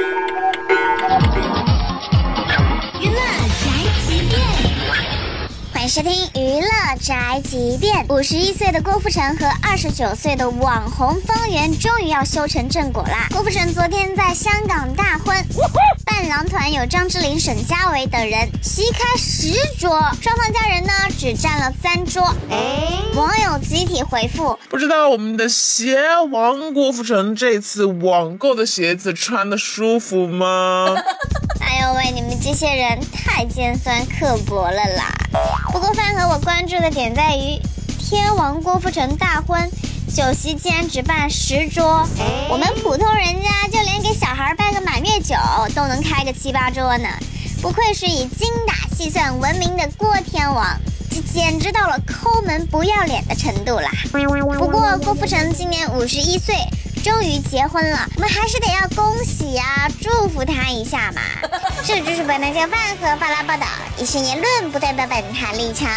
娱乐宅急便，欢迎收听娱乐宅急便。五十一岁的郭富城和二十九岁的网红方圆终于要修成正果啦！郭富城昨天在香港大婚，伴郎团有张智霖、沈佳伟等人，席开十桌，双方家人呢只占了三桌。网友集体回复：不知道我们的鞋王郭富城这次网购的鞋子穿的舒服吗？哎呦喂，你们这些人太尖酸刻薄了啦！不过饭盒我关注的点在于，天王郭富城大婚酒席竟然只办十桌，我们普通人家就连给小孩办个满月酒都能开个七八桌呢，不愧是以精打细算闻名的郭天王，这简直到了抠门不要脸的程度啦！不过郭富城今年五十一岁。终于结婚了，我们还是得要恭喜啊、祝福他一下嘛。这就是本台小饭和发拉报道，以上言论不代表本台立场。